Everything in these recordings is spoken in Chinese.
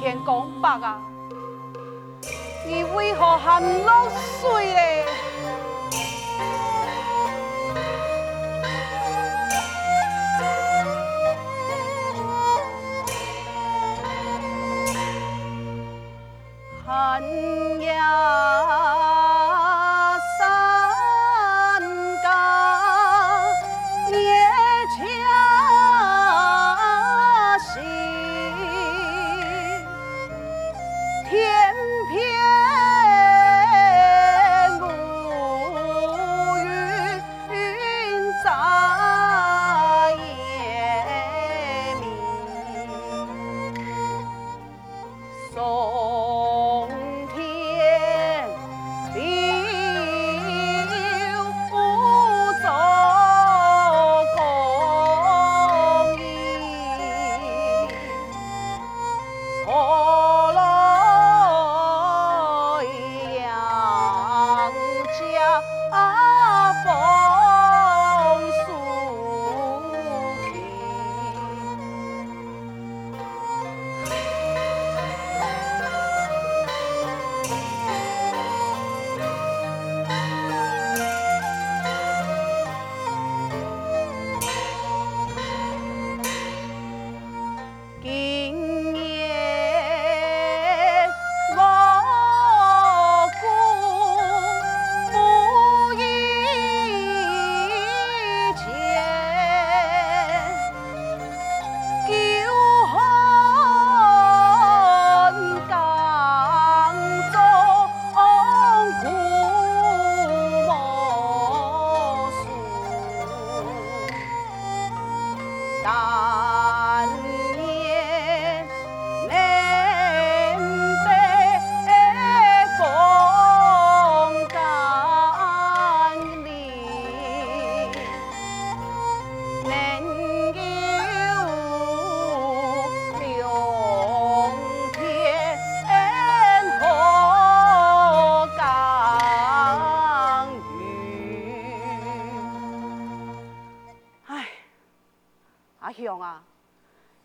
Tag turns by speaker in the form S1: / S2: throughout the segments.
S1: 天公伯啊你为何含露水嘞？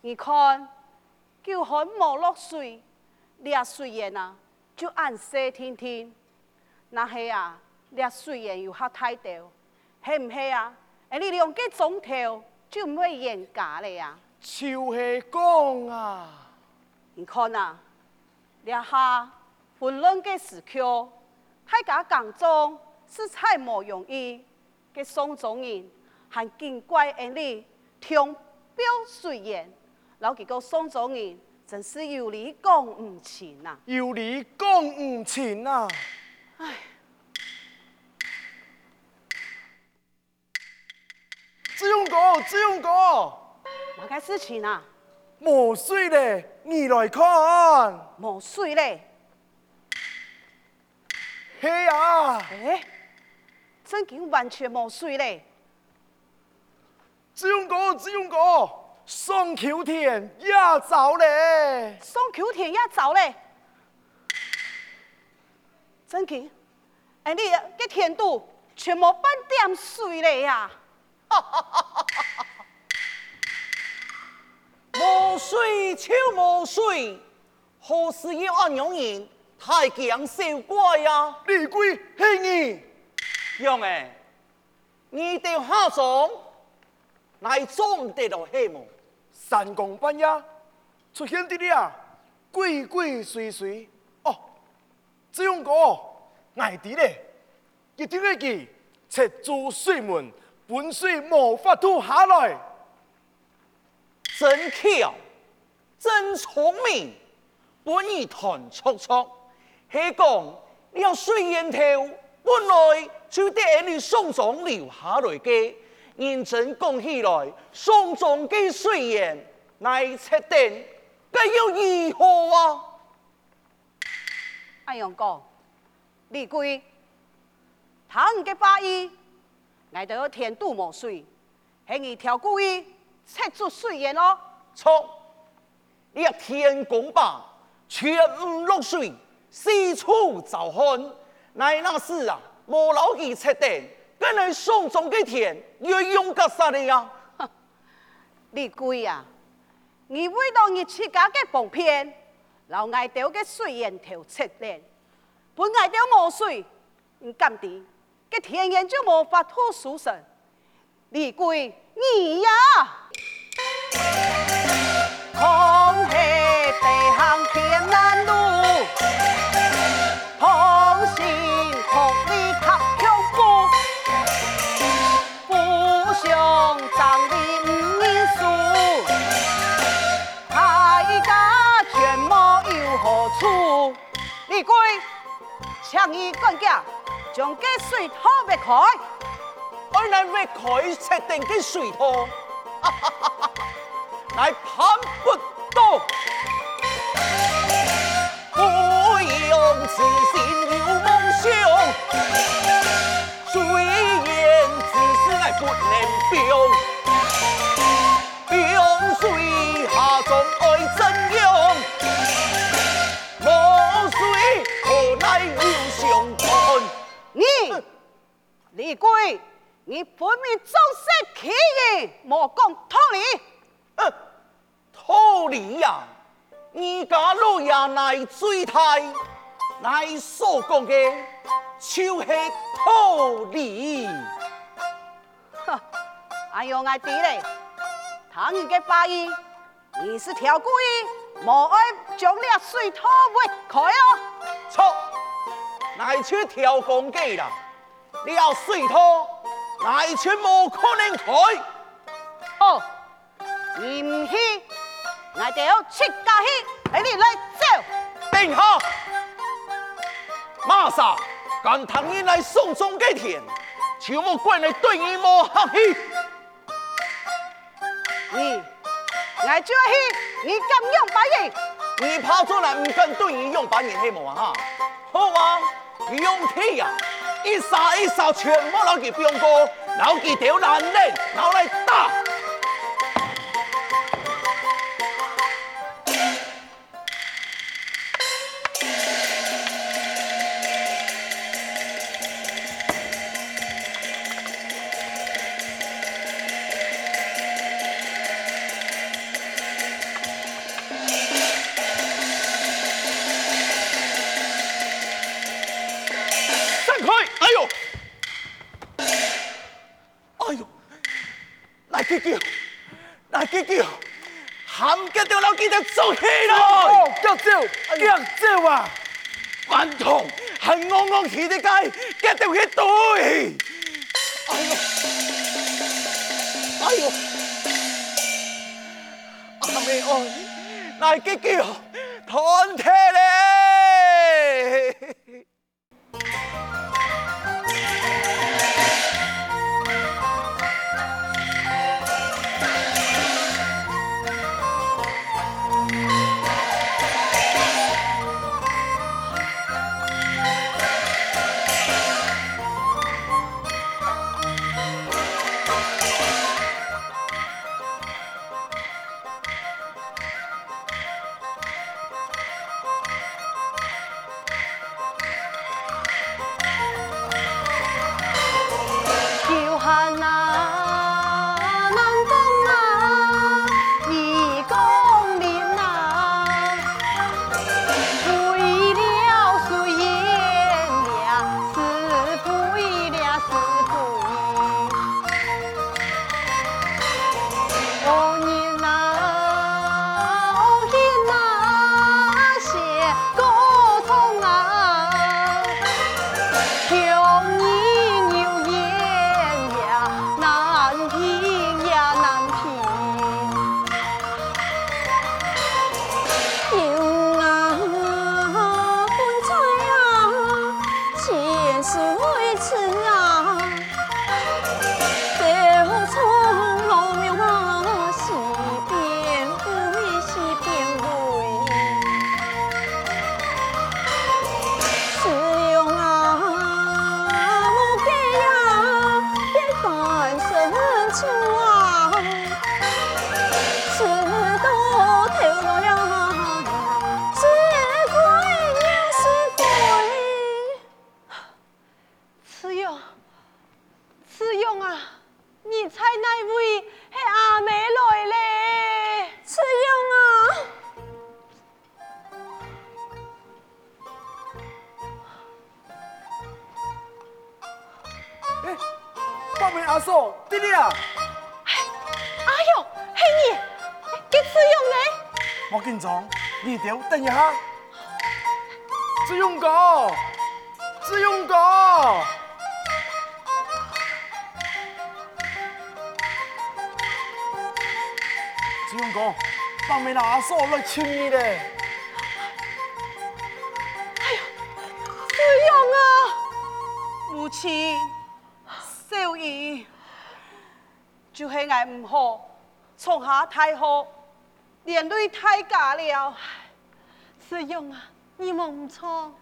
S1: 你看，就很没落水，掠水烟啊，就按西天天。那系啊，掠水烟又吓太多，系唔系啊？诶，你用个钟头就唔会淹家了呀？
S2: 就是讲啊，
S1: 你看啊，掠下混乱嘅时刻，大家讲中是太无容易，嘅宋总人还见怪恩哩，听表水烟。老几个宋总人真是有理讲唔清呐，
S2: 有理讲唔清呐。唉，志勇哥，志勇哥，
S1: 哪个事情啊？
S2: 没水嘞，你来看。
S1: 没水嘞？
S2: 嘿啊！
S1: 哎，真经完全没水嘞。
S2: 志勇哥，志勇哥。宋秋天也走嘞，
S1: 宋秋天也走嘞，真奇！哎，你个天都全部半点水了呀！哈哈哈哈哈！
S3: 无水就无水，何时要安样人太强受怪呀？
S2: 李逵，嘿你，
S3: 杨哎，你哋下庄来装得到黑幕。
S2: 三更半夜出现的呀，鬼鬼祟祟哦，这样个爱的嘞，一定会记，赤柱水门，本水无法吐下来，
S3: 真巧，真聪明，本意团促促，系讲你要水烟头本来就得你宋总留下来嘅，认真讲起来，送终的水源乃测定，该要如何啊？
S1: 阿阳哥，李贵，他唔嘅法医，挨到要填肚冇水，系你条故意测出水源咯？
S3: 错，你要天公吧，全唔落水，四处找看，乃那是啊，无老记测定。跟人送终嘅田，要用个啥的呀？
S1: 李贵啊，你为了你自家嘅方便，老爱掉嘅水源头测定，本爱掉无水，你甘地，嘅田园就无法吐苏生。李贵，你呀，空气地行天请你管家将这水塔挖开，
S3: 我来挖开设定的水塔，来攀不到，不用痴心有梦想，水源只是爱不能变。
S1: 李贵，你本明总是欺人，莫讲道理。
S3: 嗯，道理呀，你家老爷乃最太，乃所讲的就是道理。
S1: 哼，哎呦，我弟嘞，他你个八一，你是条故意，莫爱将俩水塔挖开哦。
S3: 错，乃去调公鸡啦。你要水塔，乃全无可能开。
S1: 哦，你唔去，我就要去家去，陪你来走。
S3: 等下，马上赶唐人来送终给田，就莫怪你对你莫客气。
S1: 你，我就要去，你敢用白银？
S3: 你跑出来唔敢对你用白银黑毛啊？好啊，你用铁呀。一扫一扫，全部老给兵哥，老给丢男人，拿来打。顽童，很戆戆起的街，一定去对。哎呦，哎呦，阿妹哦，来给叫，团体
S2: 阿嫂，弟弟啊！
S1: 哎呦，嘿你，给志勇呢？
S2: 莫紧张，你调等一下。志勇哥，志勇哥，志勇哥，帮妹阿嫂来请你嘞。
S1: 哎呦，志勇啊，母亲。小姨，就是俺唔好，从下太后，连累太家了。志勇啊，你冇唔错。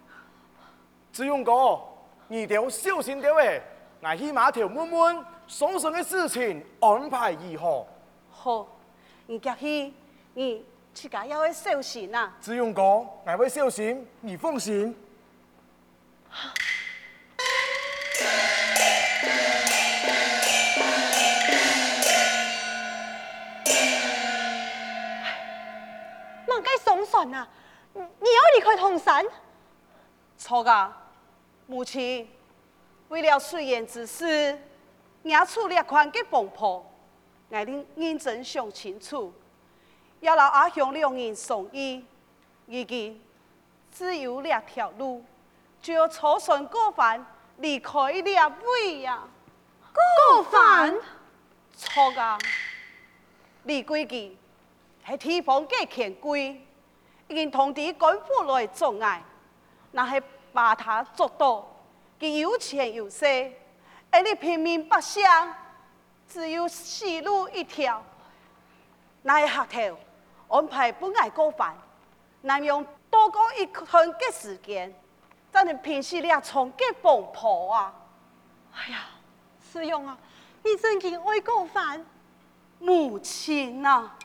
S2: 志勇哥，你条小心点喂，俺去码头问问，送信的事情安排如何？
S1: 好，你家去，你自家要会小心啊。
S2: 志勇哥，俺会小心，你放心。
S1: 啊！你要离开铜山？错噶，母亲为了水源之事，押出列款给崩破，我哋认真想清楚，要让阿雄两人送医，如今只有两条路，就要草船过番离开两位呀。
S4: 过番？
S1: 错噶，李规矩系地方嘅权贵。已经通知官府来阻碍，那是把他捉到，佢有钱有势，而你平民百姓只有死路一条。那一刻头安排不爱过饭，难用多过一天嘅时间，才能平息了从嘅崩破啊！
S4: 哎呀，师勇啊，你真系爱过饭，
S1: 母亲啊！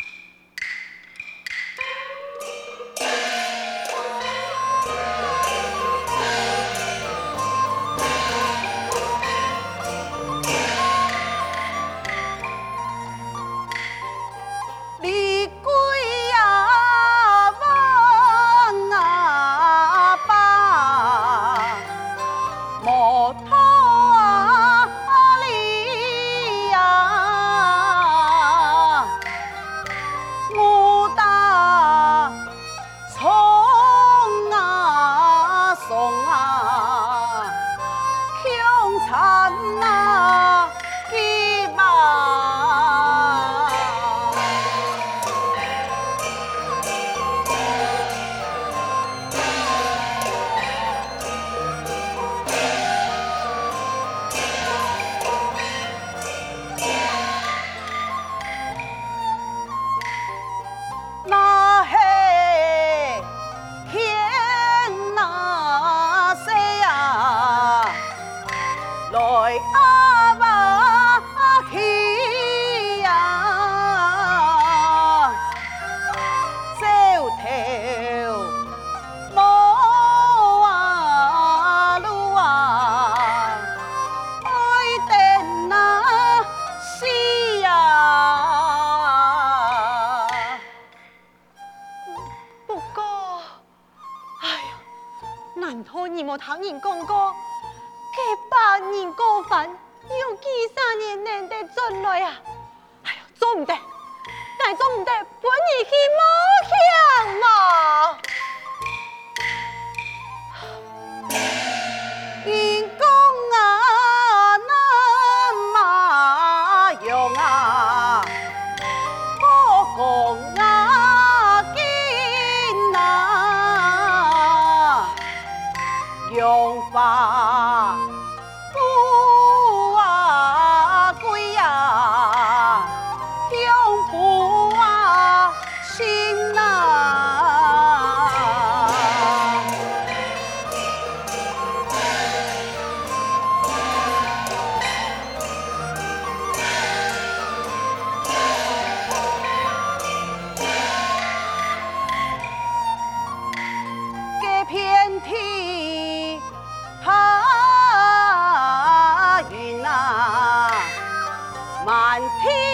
S1: 年过饭用几十年难得进来啊。哎呀做唔得但系做唔得本意希望天，啊云啊，满天。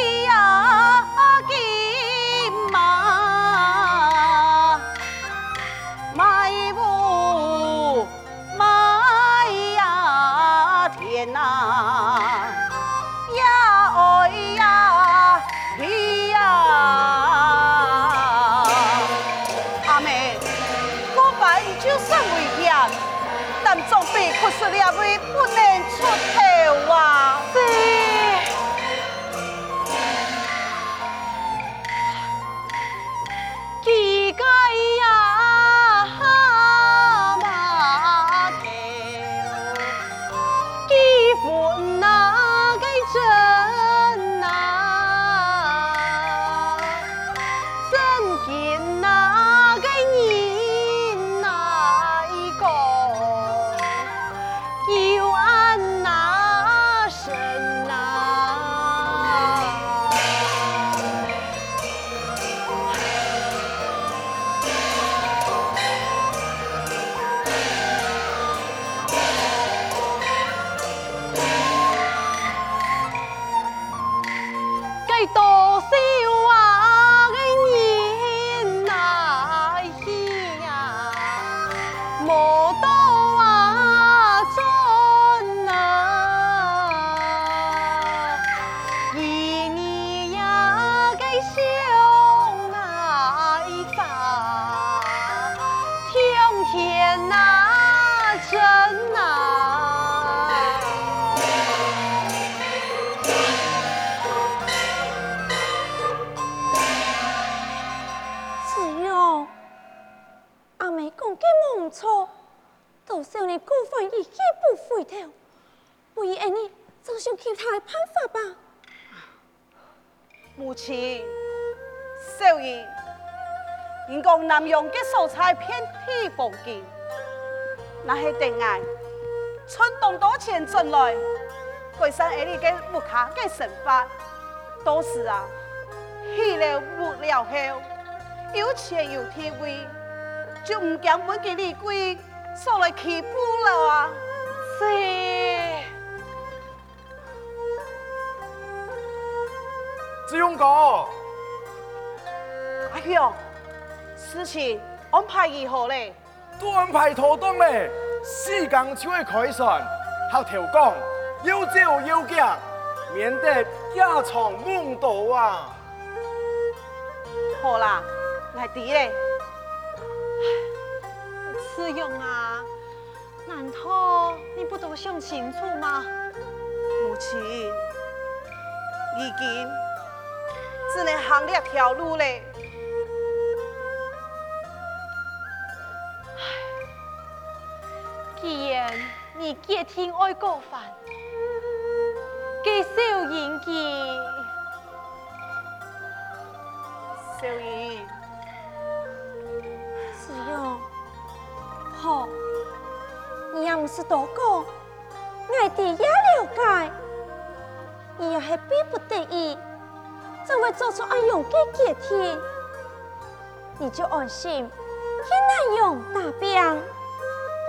S1: 进来，改善下你嘅物价嘅生活，到时啊，去了物了后，有钱有地位，就唔惊本给你贵，受来欺负了啊！
S4: 是。
S2: 志勇哥，
S1: 阿雄，事情安排如何嘞？
S2: 都安排妥当嘞，时间就会开船，好调工，有酒有价，免得夜长梦多啊！
S1: 好啦，来滴嘞。
S4: 志勇啊，难道你不都想清楚吗？
S1: 母亲，已经。只能行两条路嘞。
S4: 唉，既然你决定爱过饭，给小英记，
S1: 小英，
S5: 是哟，好，你也不是多讲，我哋也了解，你也是逼不得已。才会做出安样的决定？你就安心去南阳打拼，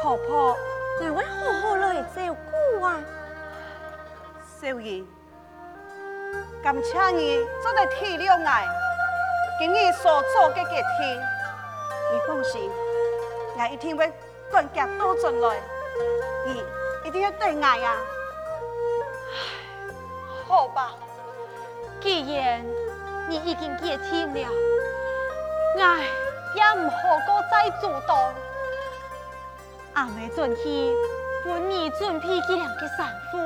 S5: 婆婆，我会好好来照顾啊。
S1: 少爷，感谢你做得体谅我，给你所做嘅决定。你放心，我一定会管家多进来，你一定要对我呀。
S4: 好吧。既然你已经决定了，我也唔好过再阻挡。阿妹准去本你准备这两个丈夫，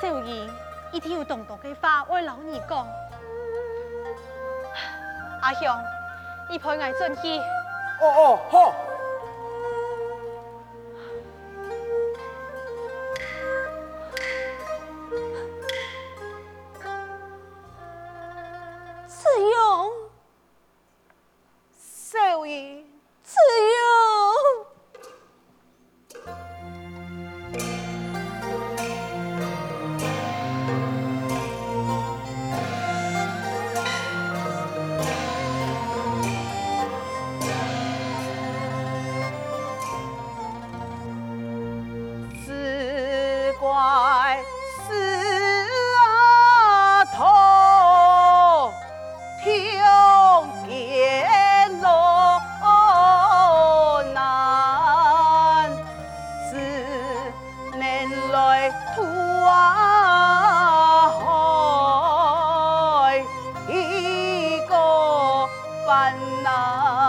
S4: 少爷一定要动动嘅话我老你讲。阿雄，你陪我进去。
S2: 哦哦，好。
S5: 呐。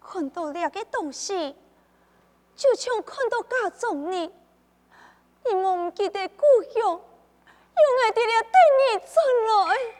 S5: 看到了个东西，就像看到家中呢。你忘记的故乡，永远伫了等你转来。